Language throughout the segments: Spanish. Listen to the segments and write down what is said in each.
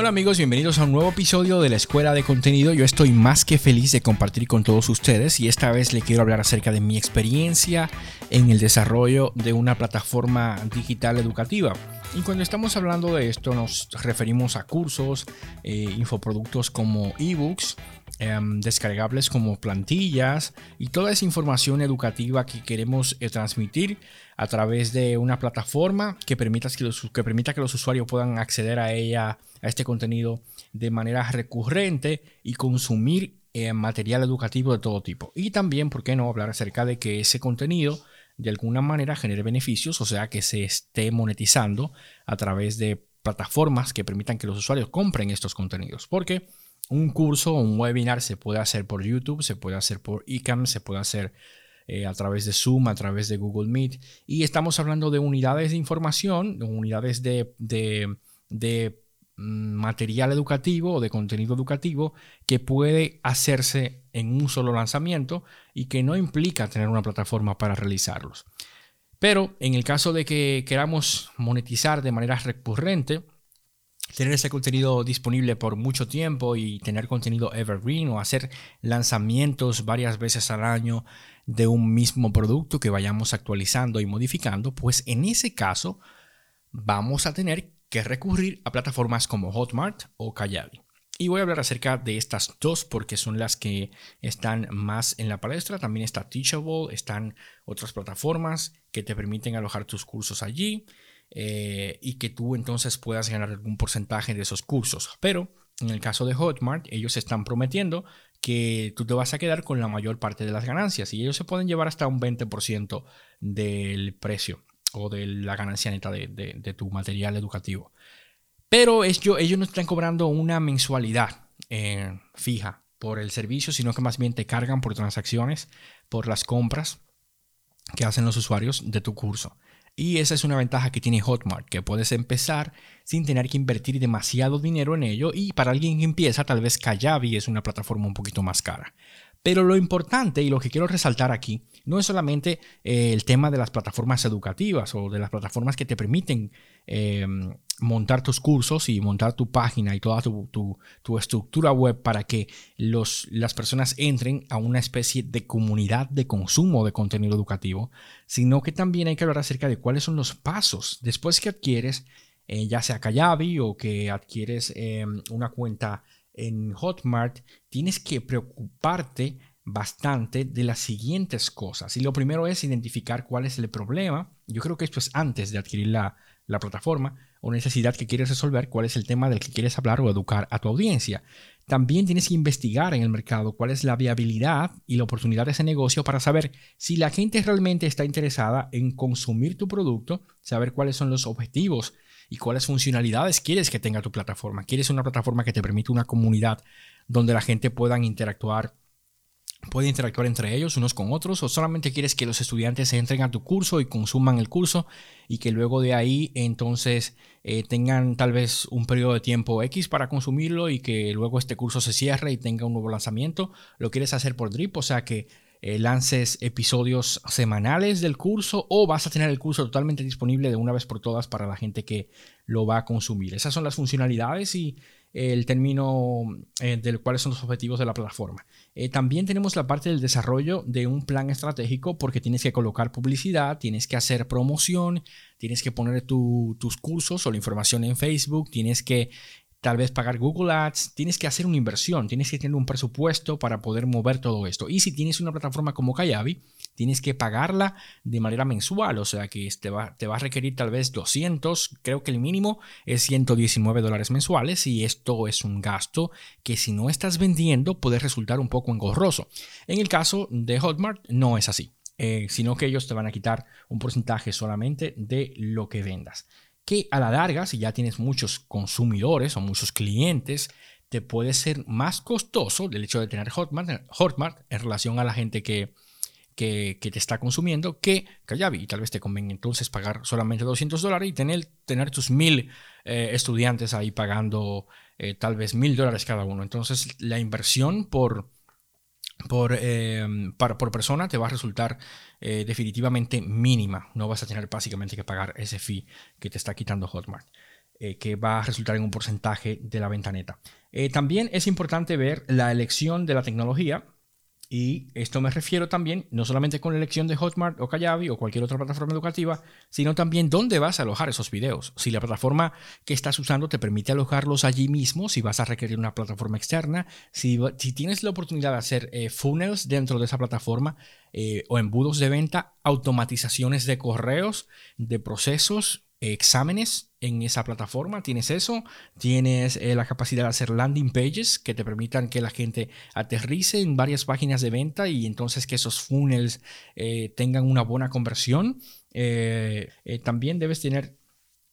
Hola amigos, bienvenidos a un nuevo episodio de la Escuela de Contenido. Yo estoy más que feliz de compartir con todos ustedes y esta vez le quiero hablar acerca de mi experiencia en el desarrollo de una plataforma digital educativa. Y cuando estamos hablando de esto nos referimos a cursos, eh, infoproductos como ebooks, descargables como plantillas y toda esa información educativa que queremos eh, transmitir a través de una plataforma que permita que, los, que permita que los usuarios puedan acceder a ella, a este contenido de manera recurrente y consumir eh, material educativo de todo tipo. Y también, ¿por qué no hablar acerca de que ese contenido de alguna manera genere beneficios, o sea, que se esté monetizando a través de plataformas que permitan que los usuarios compren estos contenidos. Porque un curso o un webinar se puede hacer por YouTube, se puede hacer por ICAM, se puede hacer eh, a través de Zoom, a través de Google Meet. Y estamos hablando de unidades de información, de unidades de, de mm, material educativo o de contenido educativo que puede hacerse en un solo lanzamiento y que no implica tener una plataforma para realizarlos. Pero en el caso de que queramos monetizar de manera recurrente, tener ese contenido disponible por mucho tiempo y tener contenido evergreen o hacer lanzamientos varias veces al año de un mismo producto que vayamos actualizando y modificando, pues en ese caso vamos a tener que recurrir a plataformas como Hotmart o Kajabi. Y voy a hablar acerca de estas dos porque son las que están más en la palestra. También está Teachable, están otras plataformas que te permiten alojar tus cursos allí eh, y que tú entonces puedas ganar algún porcentaje de esos cursos. Pero en el caso de Hotmart, ellos están prometiendo que tú te vas a quedar con la mayor parte de las ganancias y ellos se pueden llevar hasta un 20% del precio o de la ganancia neta de tu material educativo. Pero ellos, ellos no están cobrando una mensualidad eh, fija por el servicio, sino que más bien te cargan por transacciones, por las compras que hacen los usuarios de tu curso. Y esa es una ventaja que tiene Hotmart, que puedes empezar sin tener que invertir demasiado dinero en ello. Y para alguien que empieza, tal vez Kajabi es una plataforma un poquito más cara. Pero lo importante y lo que quiero resaltar aquí no es solamente eh, el tema de las plataformas educativas o de las plataformas que te permiten em, montar tus cursos y montar tu página y toda tu, estructura web para que los, las personas entren a una especie de comunidad de consumo de contenido educativo, sino que también hay que hablar acerca de cuáles son los pasos después que adquieres, eh, ya sea Kajabi o que adquieres em, una cuenta en Hotmart, tienes que preocuparte bastante de las siguientes cosas. Y lo primero es identificar cuál es el problema. Yo creo que esto es antes de adquirir la, plataforma o necesidad que quieres resolver, cuál es el tema del que quieres hablar o educar a tu audiencia. También tienes que investigar en el mercado cuál es la viabilidad y la oportunidad de ese negocio para saber si la gente realmente está interesada en consumir tu producto, saber cuáles son los objetivos y cuáles funcionalidades quieres que tenga tu plataforma. ¿Quieres una plataforma que te permita una comunidad donde la gente pueda interactuar puede interactuar entre ellos unos con otros o solamente quieres que los estudiantes entren a tu curso y consuman el curso y que luego de ahí entonces eh, tengan tal vez un periodo de tiempo X para consumirlo y que luego este curso se cierre y tenga un nuevo lanzamiento. Lo quieres hacer por drip, o sea que eh, lances episodios semanales del curso o vas a tener el curso totalmente disponible de una vez por todas para la gente que lo va a consumir. Esas son las funcionalidades y el término eh, de cuáles son los objetivos de la plataforma. Eh, también tenemos la parte del desarrollo de un plan estratégico porque tienes que colocar publicidad, tienes que hacer promoción, tienes que poner tus cursos o la información en Facebook, tienes que tal vez pagar Google Ads, tienes que hacer una inversión, tienes que tener un presupuesto para poder mover todo esto. Y si tienes una plataforma como Kayabi, tienes que pagarla de manera mensual, o sea que te va, te va a requerir tal vez 200, creo que el mínimo es 119 dólares mensuales y esto es un gasto que si no estás vendiendo puede resultar un poco engorroso. En el caso de Hotmart no es así. Eh, sino que ellos te van a quitar un porcentaje solamente de lo que vendas que a la larga, si ya tienes muchos consumidores o muchos clientes, te puede ser más costoso el hecho de tener Hotmart, Hotmart en relación a la gente que, que, te está consumiendo que Kajabi. Y tal vez te convenga entonces pagar solamente 200 dólares y tener, tener tus mil eh, estudiantes ahí pagando eh, tal vez mil dólares cada uno. Entonces la inversión por, por, eh, por persona te va a resultar eh, definitivamente mínima. No vas a tener básicamente que pagar ese fee que te está quitando Hotmart. eh, que va a resultar en un porcentaje de la venta neta. Eh, también es importante ver la elección de la tecnología. Y esto me refiero también no solamente con la elección de Hotmart o Kajabi o cualquier otra plataforma educativa, sino también dónde vas a alojar esos videos. Si la plataforma que estás usando te permite alojarlos allí mismo, si vas a requerir una plataforma externa, si, si tienes la oportunidad de hacer eh, funnels dentro de esa plataforma eh, o embudos de venta, automatizaciones de correos, de procesos, exámenes en esa plataforma. Tienes eso, tienes eh, la capacidad de hacer landing pages que te permitan que la gente aterrice en varias páginas de venta y entonces que esos funnels eh, tengan una buena conversión. Eh, también debes tener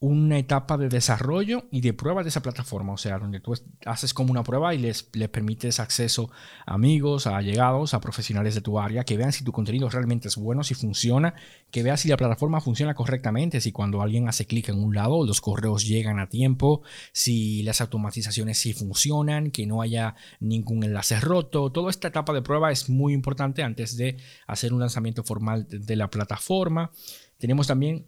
una etapa de desarrollo y de prueba de esa plataforma, o sea, donde tú haces como una prueba y les, permites acceso a amigos, a allegados, a profesionales de tu área, que vean si tu contenido realmente es bueno, si funciona, que vean si la plataforma funciona correctamente, si cuando alguien hace clic en un lado los correos llegan a tiempo, si las automatizaciones sí funcionan, que no haya ningún enlace roto. Toda esta etapa de prueba es muy importante antes de hacer un lanzamiento formal de la plataforma. Tenemos también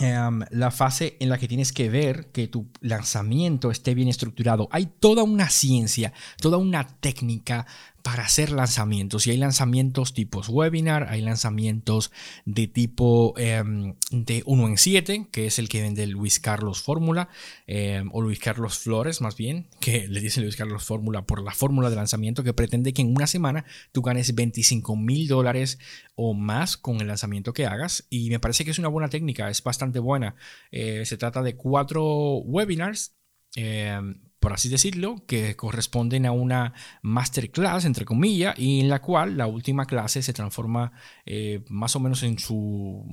Em, la fase en la que tienes que ver que tu lanzamiento esté bien estructurado. Hay toda una ciencia, toda una técnica para hacer lanzamientos. Y hay lanzamientos tipos webinar, hay lanzamientos de tipo em, de 1 en 7, que es el que vende Luis Carlos Fórmula, em, o Luis Carlos Flores más bien, que le dice Luis Carlos Fórmula por la fórmula de lanzamiento que pretende que en una semana tú ganes 25 mil dólares o más con el lanzamiento que hagas. Y me parece que es una buena técnica, es bastante buena. Eh, se trata de cuatro webinars. Em, por así decirlo, que corresponden a una masterclass, entre comillas, y en la cual la última clase se transforma eh, más o menos en, su,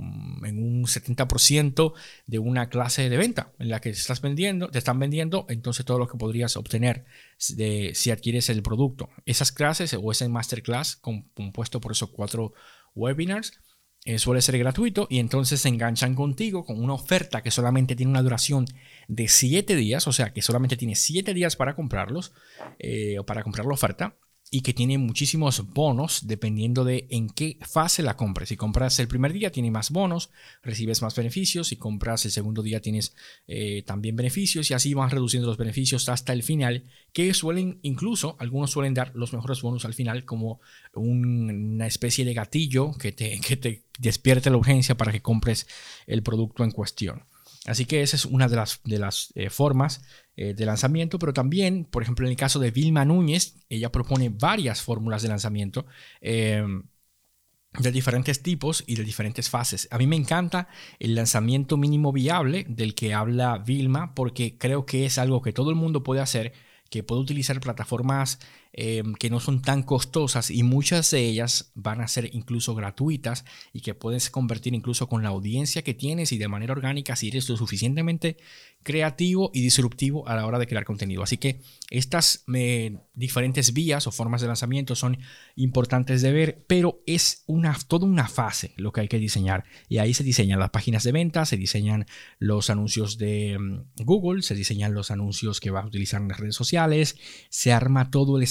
en un 70% de una clase de venta, en la que estás vendiendo, te están vendiendo, entonces todo lo que podrías obtener de, si adquieres el producto. Esas clases o ese masterclass compuesto por esos cuatro webinars eh, suele ser gratuito y entonces se enganchan contigo con una oferta que solamente tiene una duración de 7 días, o sea que solamente tiene 7 días para comprarlos eh, o para comprar la oferta y que tiene muchísimos bonos dependiendo de en qué fase la compres. Si compras el primer día, tiene más bonos, recibes más beneficios. Si compras el segundo día, tienes eh, también beneficios y así van reduciendo los beneficios hasta el final, que suelen, incluso, algunos suelen dar los mejores bonos al final como una especie de gatillo que te, que te despierte la urgencia para que compres el producto en cuestión. Así que esa es una de las, de las eh, formas eh, de lanzamiento, pero también, por ejemplo, en el caso de Vilma Núñez, ella propone varias fórmulas de lanzamiento. Em, de diferentes tipos y de diferentes fases. A mí me encanta el lanzamiento mínimo viable del que habla Vilma porque creo que es algo que todo el mundo puede hacer, que puede utilizar plataformas Em, que no son tan costosas y muchas de ellas van a ser incluso gratuitas y que puedes convertir incluso con la audiencia que tienes y de manera orgánica si eres lo suficientemente creativo y disruptivo a la hora de crear contenido. Así que estas diferentes vías o formas de lanzamiento son importantes de ver, pero es una, toda una fase lo que hay que diseñar. Y ahí se diseñan las páginas de venta, se diseñan los anuncios de mm, Google, se diseñan los anuncios que vas a utilizar en las redes sociales, se arma todo el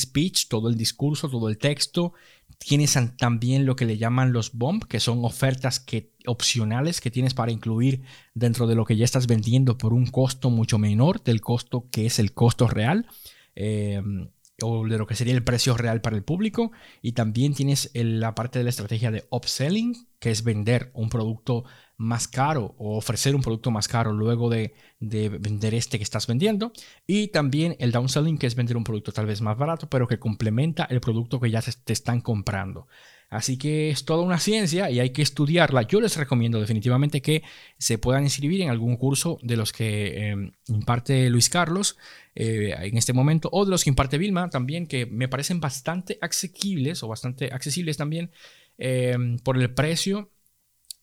todo el discurso, todo el texto. Tienes también lo que le llaman los bomb, que son ofertas que, opcionales que tienes para incluir dentro de lo que ya estás vendiendo por un costo mucho menor del costo que es el costo real. Em, o de lo que sería el precio real para el público. Y también tienes la parte de la estrategia de upselling, que es vender un producto más caro o ofrecer un producto más caro luego de, vender este que estás vendiendo. Y también el downselling, que es vender un producto tal vez más barato, pero que complementa el producto que ya te están comprando. Así que es toda una ciencia y hay que estudiarla. Yo les recomiendo definitivamente que se puedan inscribir en algún curso de los que em, imparte Luis Carlos eh, en este momento o de los que imparte Vilma también, que me parecen bastante asequibles o bastante accesibles también em, por el precio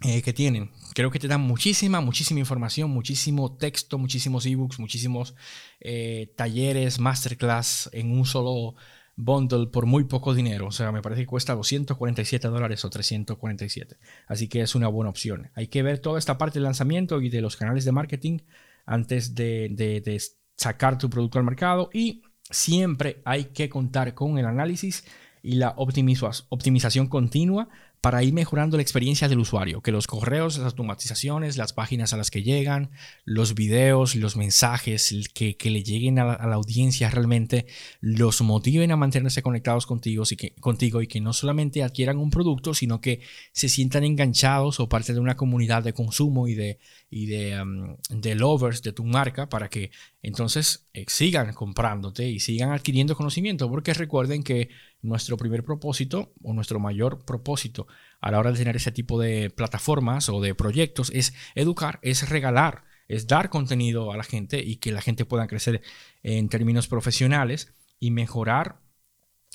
eh, que tienen. Creo que te dan muchísima, muchísima información, muchísimo texto, muchísimos ebooks, muchísimos eh, talleres, masterclass en un solo bundle por muy poco dinero. O sea, me parece que cuesta 247 dólares o 347. Así que es una buena opción. Hay que ver toda esta parte del lanzamiento y de los canales de marketing antes de, de sacar tu producto al mercado. Y siempre hay que contar con el análisis y la optimización continua para ir mejorando la experiencia del usuario, que los correos, las automatizaciones, las páginas a las que llegan, los videos, los mensajes que, le lleguen a la, audiencia realmente los motiven a mantenerse conectados contigo y, que, contigo y que no solamente adquieran un producto, sino que se sientan enganchados o parte de una comunidad de consumo y de, y de, um, de lovers de tu marca para que entonces eh, sigan comprándote y sigan adquiriendo conocimiento, porque recuerden que nuestro primer propósito o nuestro mayor propósito a la hora de tener ese tipo de plataformas o de proyectos es educar, es regalar, es dar contenido a la gente y que la gente pueda crecer en términos profesionales y mejorar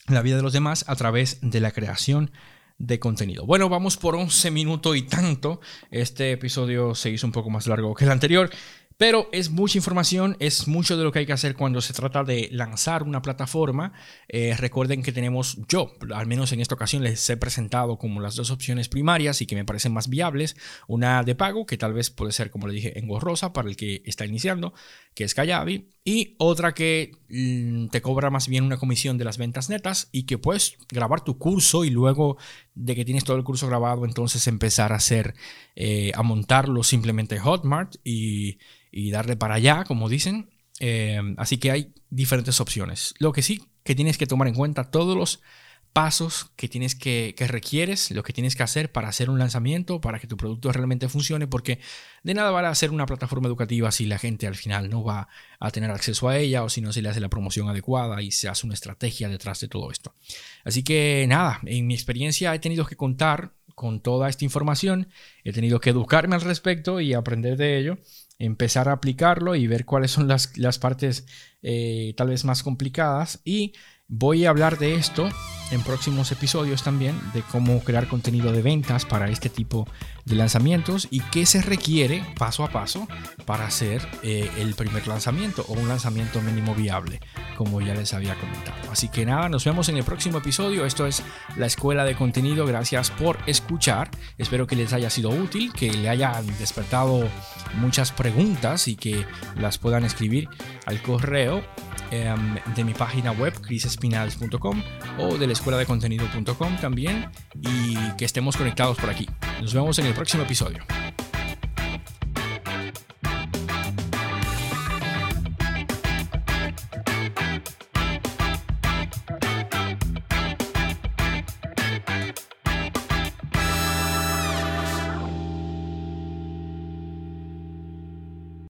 la vida de los demás a través de la creación de contenido. Bueno, vamos por 11 minutos y tanto. Este episodio se hizo un poco más largo que el anterior. Pero es mucha información, es mucho de lo que hay que hacer cuando se trata de lanzar una plataforma. Eh, recuerden que tenemos, yo al menos en esta ocasión les he presentado como las dos opciones primarias y que me parecen más viables. Una de pago, que tal vez puede ser, como le dije, engorrosa para el que está iniciando, que es Kayabi. Y otra que mm, te cobra más bien una comisión de las ventas netas y que puedes grabar tu curso y luego de que tienes todo el curso grabado, entonces empezar a hacer, eh, a montarlo simplemente Hotmart y y darle para allá, como dicen. Eh, así que hay diferentes opciones. Lo que sí que tienes que tomar en cuenta todos los pasos que tienes que, requieres, lo que tienes que hacer para hacer un lanzamiento, para que tu producto realmente funcione, porque de nada va a ser una plataforma educativa si la gente al final no va a tener acceso a ella o si no se le hace la promoción adecuada y se hace una estrategia detrás de todo esto. Así que nada, en mi experiencia he tenido que contar con toda esta información, he tenido que educarme al respecto y aprender de ello empezar a aplicarlo y ver cuáles son las, las partes eh, tal vez más complicadas y Voy a hablar de esto en próximos episodios también, de cómo crear contenido de ventas para este tipo de lanzamientos y qué se requiere paso a paso para hacer eh, el primer lanzamiento o un lanzamiento mínimo viable, como ya les había comentado. Así que nada, nos vemos en el próximo episodio. Esto es la escuela de contenido. Gracias por escuchar. Espero que les haya sido útil, que le hayan despertado muchas preguntas y que las puedan escribir al correo de mi página web, crisespinales.com o de la escuela de contenido.com también y que estemos conectados por aquí. Nos vemos en el próximo episodio.